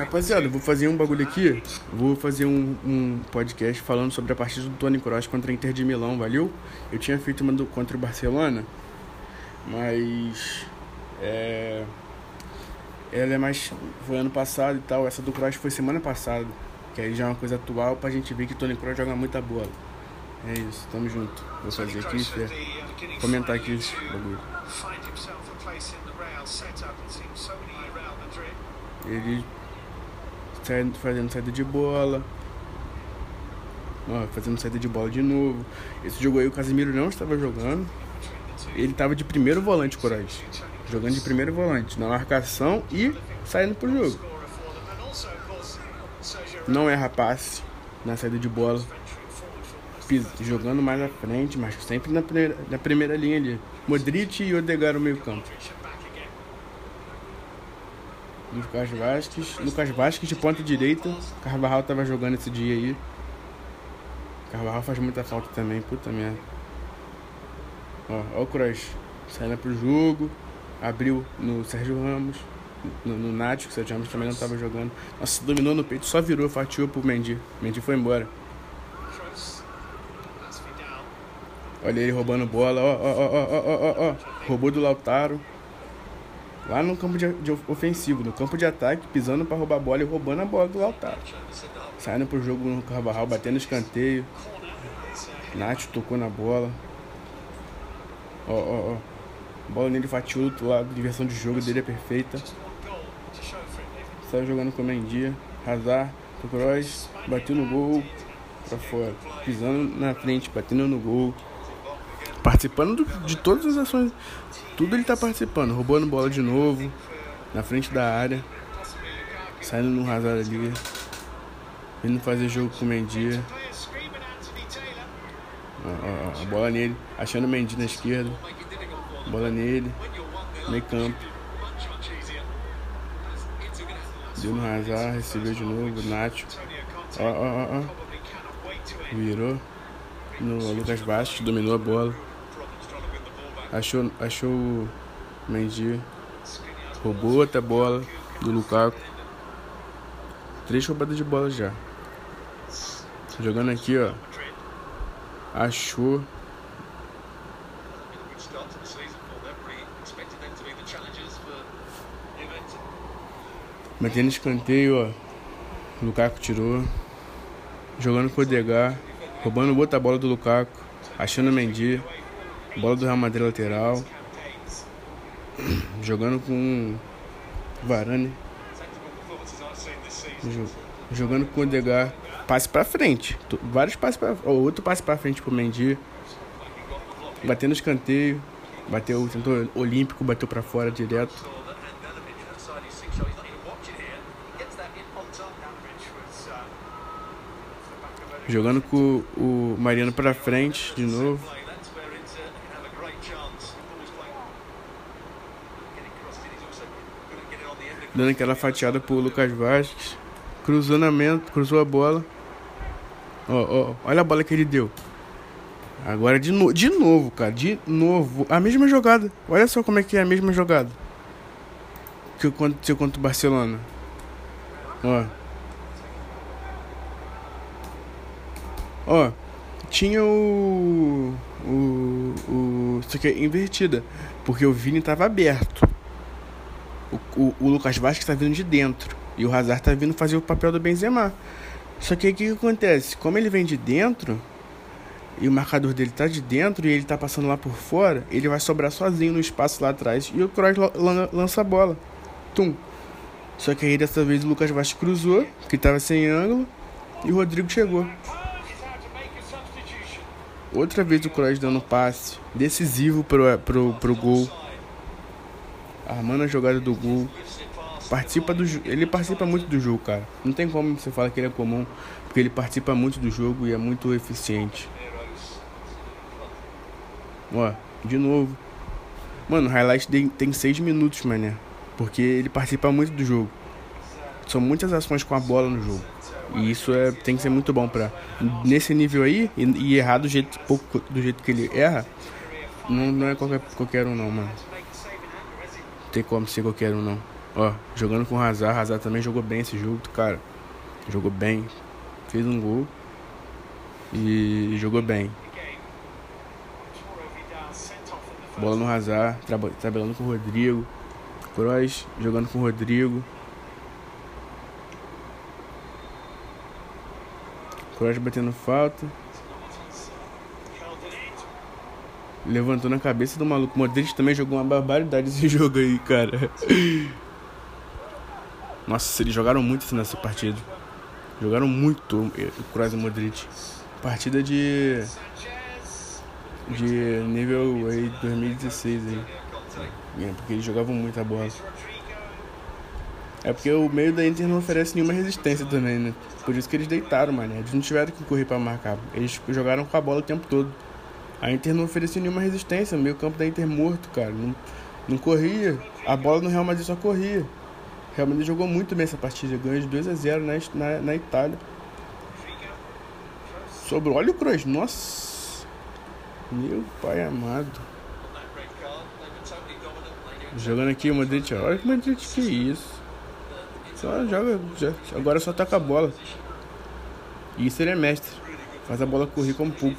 Rapaziada, eu vou fazer um bagulho aqui. Vou fazer um, um podcast falando sobre a partida do Tony Kroos contra a Inter de Milão, valeu? Eu tinha feito uma do, contra o Barcelona, mas. É. Ela é mais. Foi ano passado e tal. Essa do Kroos foi semana passada. Que aí já é uma coisa atual pra gente ver que o Tony Kroos joga muita bola. É isso, tamo junto. Vou fazer aqui, fé. Comentar aqui esse bagulho. Ele sai, fazendo saída de bola. Ó, fazendo saída de bola de novo. Esse jogo aí o Casemiro não estava jogando. Ele estava de primeiro volante, Corais. Jogando de primeiro volante, na marcação e saindo pro jogo. Não erra passe na saída de bola. Jogando mais à frente, mas sempre na primeira, na primeira linha ali. Modric e Odegaard no meio campo. Lucas Vasquez. Lucas Vasquez de ponta direita. Carvajal tava jogando esse dia aí. Carvajal faz muita falta também, puta merda. Ó, ó o Kroos. Saindo pro jogo. Abriu no Sérgio Ramos. No, no Nath, que o Sérgio Ramos também não tava jogando. Nossa, dominou no peito, só virou, fatiou pro Mendy. Mendy foi embora. Olha ele roubando bola, ó, ó, ó, ó, ó, ó, ó. Roubou do Lautaro. Lá no campo de, de ofensivo, no campo de ataque, pisando para roubar a bola e roubando a bola do Lautaro. Saindo pro jogo no Carvajal, batendo escanteio. Nath tocou na bola. Ó, ó, ó. Bola nele fatiou do outro lado. Diversão de jogo dele é perfeita. Saiu jogando com o Mendy. Hazard, Kroos, bateu no gol. Pra fora. Pisando na frente, batendo no gol. Participando de todas as ações. Tudo ele tá participando. Roubando bola de novo. Na frente da área. Saindo no Hazard ali. Vindo fazer jogo com o Mendy. A, a, a bola nele. Achando o Mendy na esquerda. Bola nele. Meio campo. Deu no Hazard. Recebeu de novo. Nacho. Ó, ó, ó, ó. Virou. No Lucas Bastos. Dominou a bola. Achou, achou o Mendy. Roubou outra bola do Lukaku. Três roubadas de bola já. Jogando aqui, ó. Achou. Metendo escanteio, ó. Lukaku tirou. Jogando com o Odegar. Roubando outra bola do Lukaku. Achando o Mendy. Bola do Real Madrid lateral. Jogando com Varane. Jogando com o Odegar. Passe pra frente. Vários passes pra Outro passe pra frente pro Mendy. Batendo escanteio. Bateu, tentou olímpico, bateu pra fora direto. Jogando com o Mariano pra frente de novo. Dando aquela fatiada pro Lucas Vasquez. Cruzamento, cruzou a bola. Ó, ó, olha a bola que ele deu. Agora de, no, de novo, cara. De novo. A mesma jogada. Olha só como é que é a mesma jogada. Que aconteceu contra o Barcelona. Ó. Ó. Tinha o. O. o aqui é invertida. Porque o Vini tava aberto. O, o, o Lucas Vasquez tá vindo de dentro. E o Hazard tá vindo fazer o papel do Benzema. Só que aí o que, que acontece? Como ele vem de dentro, e o marcador dele tá de dentro e ele tá passando lá por fora, ele vai sobrar sozinho no espaço lá atrás e o Kroos lança a bola. Tum. Só que aí dessa vez o Lucas Vasco cruzou, que tava sem ângulo, e o Rodrigo chegou. Outra vez o Kroos dando passe decisivo pro, pro gol. Armando a jogada do gol. Participa do ele participa muito do jogo, cara. Não tem como você falar que ele é comum, porque ele participa muito do jogo e é muito eficiente. Ó, de novo. Mano, o highlight tem 6 minutos, mané. Porque ele participa muito do jogo. São muitas ações com a bola no jogo. E isso é, tem que ser muito bom pra. Nesse nível aí, e, e errar do jeito, pouco, do jeito que ele erra, não, não é qualquer, qualquer um não, mano. Tem como ser qualquer um não. Ó, jogando com o Hazard. Hazard também jogou bem esse jogo, cara. Jogou bem. Fez um gol. E jogou bem. Bola no Hazard. trabalhando com o Rodrigo. Kroos jogando com o Rodrigo. Kroos batendo falta. Levantou na cabeça do maluco. Modric também jogou uma barbaridade esse jogo aí, cara. Nossa, eles jogaram muito nessa partida. Jogaram muito o Kroos e o Modric. Partida de. De nível aí 2016 aí. É, porque eles jogavam muita bola. É porque o meio da Inter não oferece nenhuma resistência também, né? Por isso que eles deitaram, mano. Eles não tiveram que correr para marcar. Eles jogaram com a bola o tempo todo. A Inter não oferecia nenhuma resistência. Meio campo da Inter morto, cara. Não, não corria. A bola no Real Madrid só corria. O Real Madrid jogou muito bem essa partida. Ganhou de 2 a 0 na, na, na Itália. Sobrou. Olha o Kroos. Nossa. Meu pai amado. Jogando aqui o Madrid. Olha que Madrid que isso. Só joga. Já, agora só toca a bola. Isso ele é mestre. Faz a bola correr como poucos.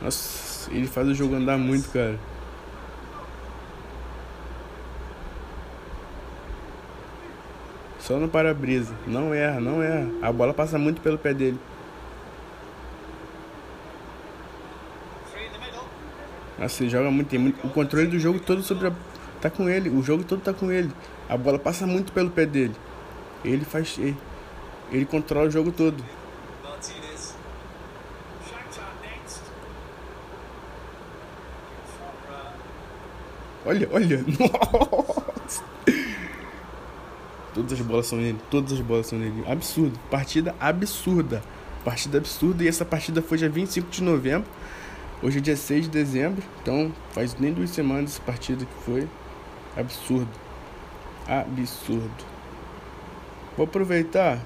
Nossa, ele faz o jogo andar muito, cara. Só no para-brisa. Não erra, não erra. A bola passa muito pelo pé dele. Nossa, ele joga muito, muito. O controle do jogo todo sobre a. Tá com ele. O jogo todo tá com ele. A bola passa muito pelo pé dele. Ele faz. Ele, ele controla o jogo todo. Olha, olha. Nossa. Todas as bolas são nele. Todas as bolas são nele. Absurdo. Partida absurda. Partida absurda. E essa partida foi dia 25 de novembro. Hoje é dia 6 de dezembro. Então faz nem duas semanas essa partida que foi. Absurdo. Absurdo. Vou aproveitar.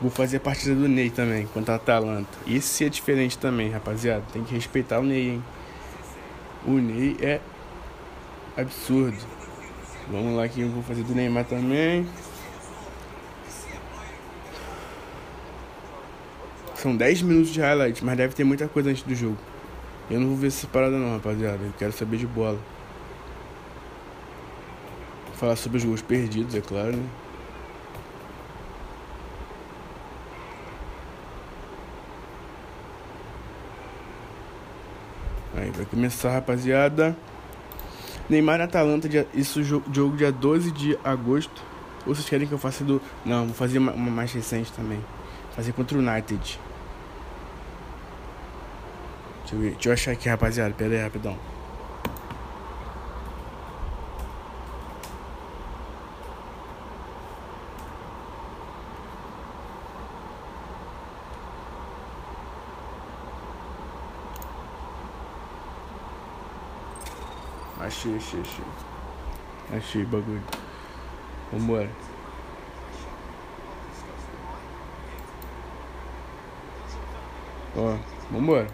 Vou fazer a partida do Ney também, contra a Atalanta. Esse é diferente também, rapaziada. Tem que respeitar o Ney, hein? O Ney é absurdo. Vamos lá que eu vou fazer do Neymar também. São 10 minutos de highlight, mas deve ter muita coisa antes do jogo. Eu não vou ver essa parada não, rapaziada. Eu quero saber de bola. Vou falar sobre os gols perdidos, é claro, né? Aí vai começar, rapaziada. Neymar e Atalanta, isso jogo dia 12 de agosto. Ou vocês querem que eu faça do. Não, vou fazer uma, uma mais recente também. Fazer contra o United. Deixa eu. Deixa eu achar aqui, rapaziada. Pera aí, rapidão. Achei, achei, achei. Achei bagulho. Vambora. Ó, vambora.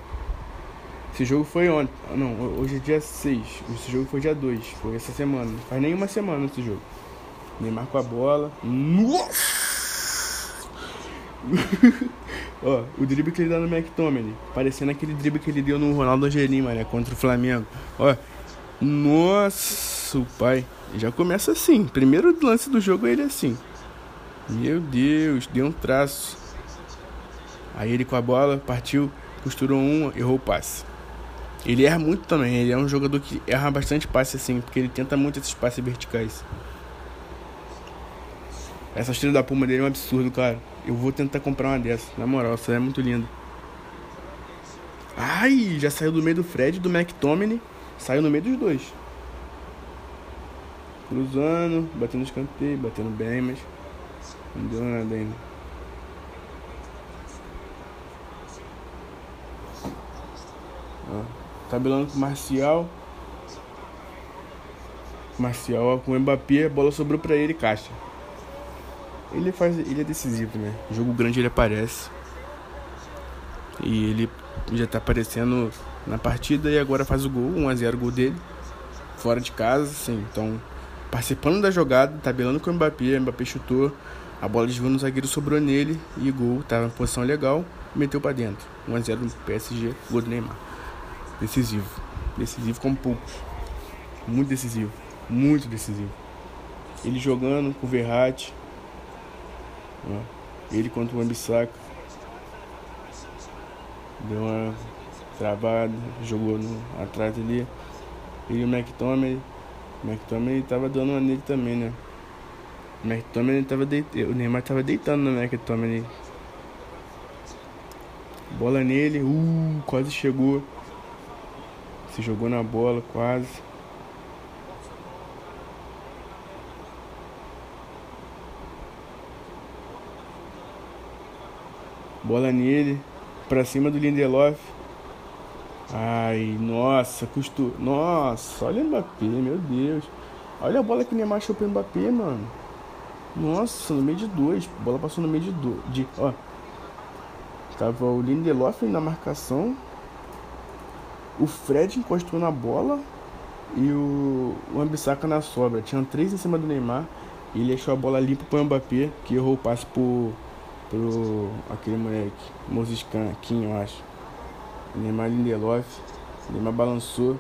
Esse jogo foi ontem. Ah, não, hoje é dia 6. Esse jogo foi dia 2. Foi essa semana. Não faz nem uma semana esse jogo. Neymar com a bola. Nossa! Ó, o drible que ele dá no McTominay. Parecendo aquele drible que ele deu no Ronaldo Angelim, mano, contra o Flamengo. Ó, nossa, pai. Já começa assim. Primeiro lance do jogo ele é assim. Meu Deus, deu um traço. Aí ele com a bola, partiu, costurou um, errou o passe. Ele erra muito também, ele é um jogador que erra bastante passe assim, porque ele tenta muito esses passes verticais. Essa estrela da Puma dele é um absurdo, cara. Eu vou tentar comprar uma dessa, na moral, essa é muito linda. Ai, já saiu do meio do Fred do McTominay. Saiu no meio dos dois. Cruzando, batendo escanteio, batendo bem, mas não deu nada ainda. Tabelando com o Marcial. Marcial com o Mbappé, a bola sobrou pra ele, caixa. Ele faz. Ele é decisivo, né? Jogo grande ele aparece. E ele já tá aparecendo na partida e agora faz o gol, 1x0 gol dele. Fora de casa, assim. Então, participando da jogada, tabelando com o Mbappé, o Mbappé chutou, a bola desviou no zagueiro, sobrou nele e gol, tava em posição legal, meteu para dentro. 1x0 no PSG, gol do Neymar. Decisivo. Decisivo como poucos. Muito decisivo. Muito decisivo. Ele jogando com o Verratti. Ele contra o Ambissaca. Deu uma travada, jogou no, atrás ali. E o McTominay. O McTominay tava dando uma nele também, né? O McTominay tava deitando. O Neymar tava deitando no McTominay. Bola nele, uh, quase chegou. Se jogou na bola, quase. Bola nele, pra cima do Lindelof. Ai, nossa, custou. Nossa, olha o Mbappé, meu Deus. Olha a bola que o Neymar achou pro Mbappé, mano. Nossa, no meio de dois. A bola passou no meio de dois. De, ó. Tava o Lindelof na marcação. O Fred encostou na bola. E o, o Ambissaca na sobra. Tinham três em cima do Neymar. E ele achou a bola limpa pro Mbappé, que errou o passe pro, pro aquele moleque. Moses Kim, eu acho. Neymar Lindelof. Neymar balançou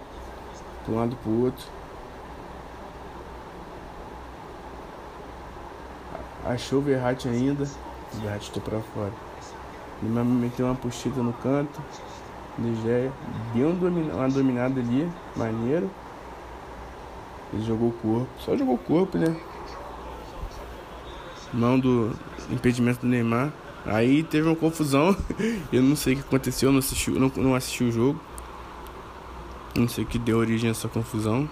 de um lado pro outro. Achou o Verratti ainda. O Verratti estou pra fora. Neymar meteu uma puxida no canto. Nigeria. Deu uma dominada ali. Maneiro. Ele jogou o corpo. Só jogou o corpo, né? Mão do impedimento do Neymar. Aí teve uma confusão. Eu não sei o que aconteceu, não assisti, não, não assisti o jogo. Não sei o que deu origem a essa confusão.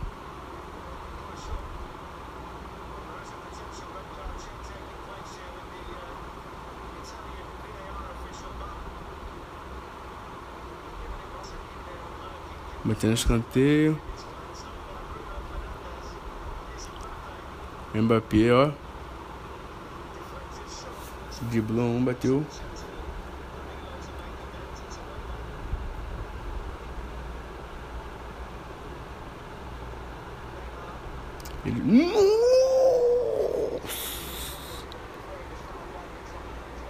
Batendo escanteio. Mbappé, ó. Driblou um, bateu. Ele.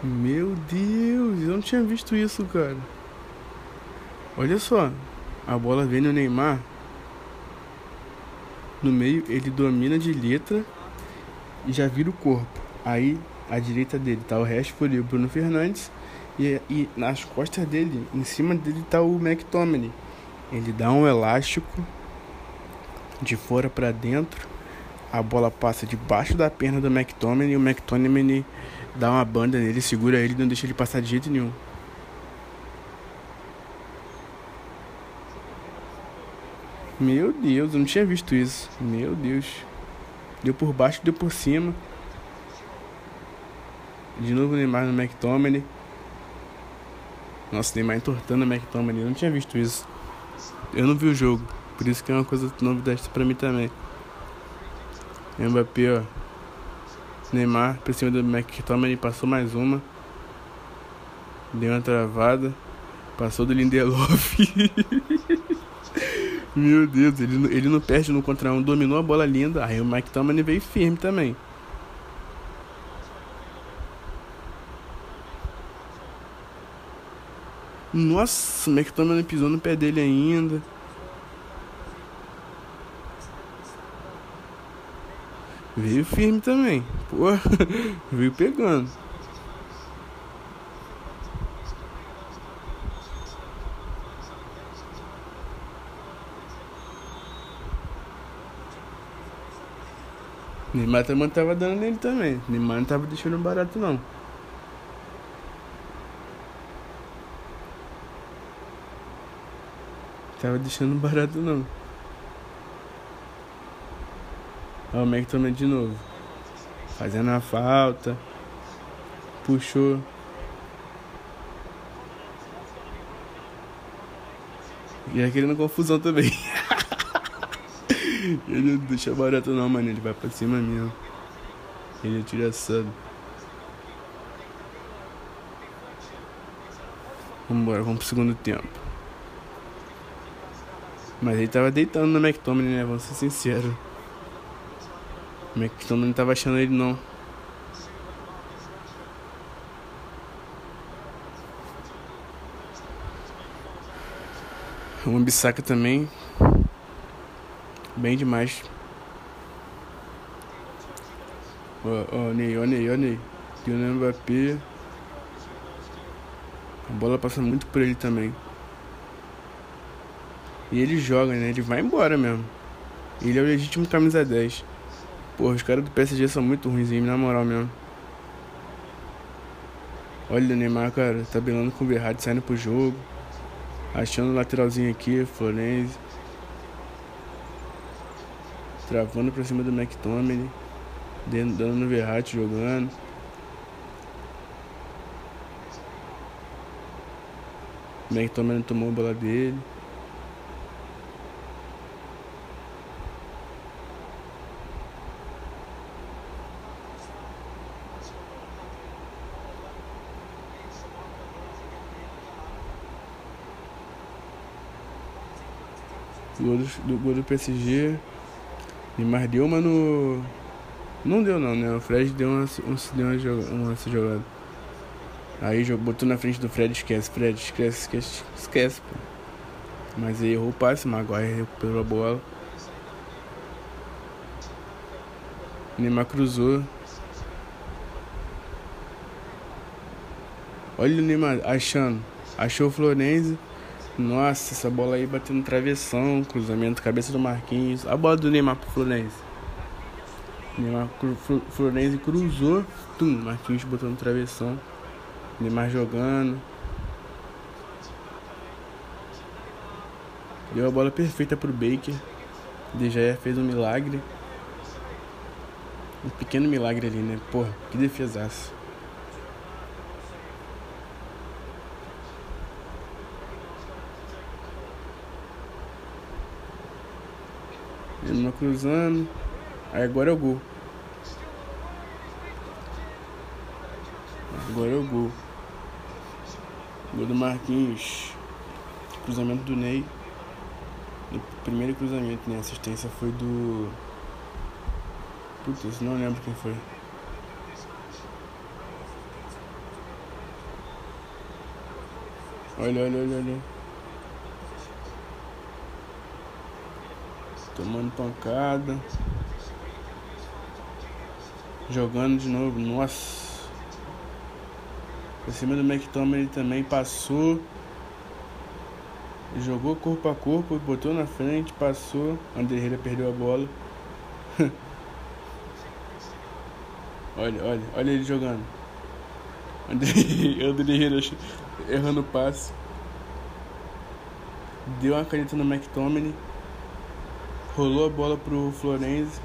Meu Deus, eu não tinha visto isso, cara. Olha só, a bola vem no Neymar. No meio, ele domina de letra e já vira o corpo. Aí à direita dele tá o Rashford e o Bruno Fernandes. E, e nas costas dele, em cima dele tá o McTominay. Ele dá um elástico de fora para dentro. A bola passa debaixo da perna do McTominay e o McTominay dá uma banda nele, segura ele não deixa ele passar de jeito nenhum. Meu Deus, eu não tinha visto isso. Meu Deus. Deu por baixo, deu por cima. De novo o Neymar no McTominay. Nossa, Neymar entortando o McTominay. Eu não tinha visto isso. Eu não vi o jogo. Por isso que é uma coisa novidade pra mim também. Mbappé, ó. Neymar por cima do McTominay. Passou mais uma. Deu uma travada. Passou do Lindelof. Meu Deus, ele, ele não perde no contra um. Dominou a bola linda. Aí o McTominay veio firme também. Nossa, o McTominay pisou no pé dele ainda. Veio firme também. Pô, veio pegando. Neymar também tava dando nele também. Neymar não tava deixando barato não. Tava deixando barato não. Olha o também de novo. Fazendo a falta. Puxou. E é aquele querendo confusão também. ele não deixa barato não, mano. Ele vai pra cima mesmo. Ele atira vamos Vambora, vamos pro segundo tempo. Mas ele tava deitando no McTominay, né? Vamos ser sinceros. O McTominay não tava achando ele não. O Ambissaca também. Bem demais. Ó, Ney, ó, Ney, ó, Ney. Kylian Mbappé. A bola passa muito por ele também. E ele joga, né? Ele vai embora mesmo. Ele é o legítimo camisa 10. Porra, os caras do PSG são muito ruins, na moral mesmo. Olha o Neymar, cara, tabelando com o Verratti, saindo pro jogo. Achando o lateralzinho aqui, Florenzi. Travando pra cima do McTominay. Dando no Verratti jogando. O McTominay tomou a bola dele. Do, do, gol do PSG. Neymar deu uma no. Não deu não, né? O Fred deu uma, um, deu uma, joga, uma jogada. Aí botou na frente do Fred, esquece, Fred, esquece, esquece, esquece, pô. Mas aí errou o passe, Maguire recuperou a bola. Neymar cruzou. Olha o Neymar achando. Achou o Florenzi. Nossa, essa bola aí bateu no travessão, cruzamento, cabeça do Marquinhos. A bola do Neymar pro Fluminense. Neymar Fluminense cruzou, tum, Marquinhos botou no travessão. Neymar jogando. Deu a bola perfeita pro Baker. Gea fez um milagre. Um pequeno milagre ali, né? Porra, que defesaço. Ele cruzando. Aí agora é o gol. Agora é o gol. Gol do Marquinhos. Cruzamento do Ney. O primeiro cruzamento, né? A assistência foi do. Putz, não lembro quem foi. Olha, olha, olha, olha. Tomando pancada. Jogando de novo. Nossa. Por cima do McTominay também passou. Jogou corpo a corpo, botou na frente, passou. André perdeu a bola. olha, olha, olha ele jogando. André, André errando o passe. Deu uma caneta no McTominay. Rolou a bola pro Florenzi.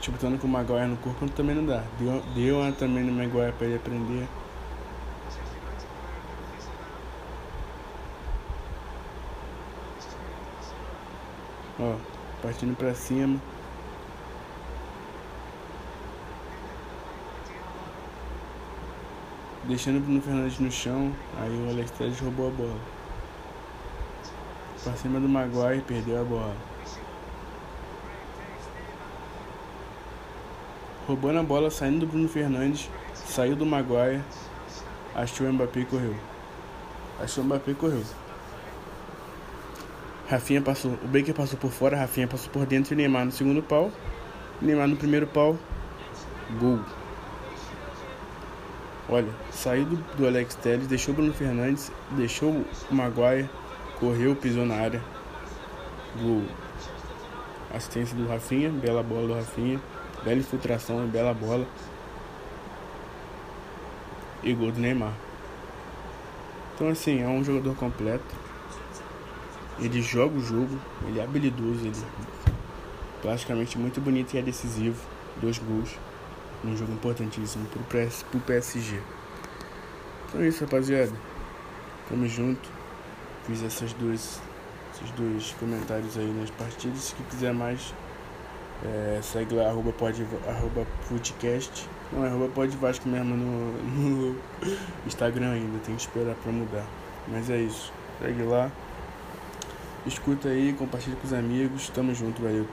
Tipo, estando com o Maguire no corpo também não dá. Deu, deu uma também no Maguire pra ele aprender. Ó, partindo pra cima. Deixando o Bruno Fernandes no chão, aí o Alex Telles roubou a bola. Pra cima do Maguire perdeu a bola. Roubando a bola, saindo do Bruno Fernandes, saiu do Maguire, achou o Mbappé e correu. Achou o Mbappé e correu. Rafinha passou, o Baker passou por fora, Rafinha passou por dentro e Neymar no segundo pau. Neymar no primeiro pau. Gol. Olha, saiu do, do Alex Telles, deixou o Bruno Fernandes, deixou o Maguire, correu, pisou na área. Gol. Assistência do Rafinha, bela bola do Rafinha. Bela infiltração, bela bola. E gol do Neymar. Então assim, é um jogador completo. Ele joga o jogo, ele é habilidoso, ele é plasticamente muito bonito e é decisivo. Dois gols um jogo importantíssimo pro, PS, pro PSG. Então é isso, rapaziada. Tamo junto. Fiz essas duas, esses dois comentários aí nas partidas. Se quiser mais, É, segue lá, arroba, pod, arroba podcast. Não, é arroba pod Vasco mesmo no, no Instagram ainda, tem que esperar pra mudar. Mas é isso. Segue lá. Escuta aí, compartilha com os amigos. Tamo junto, valeu.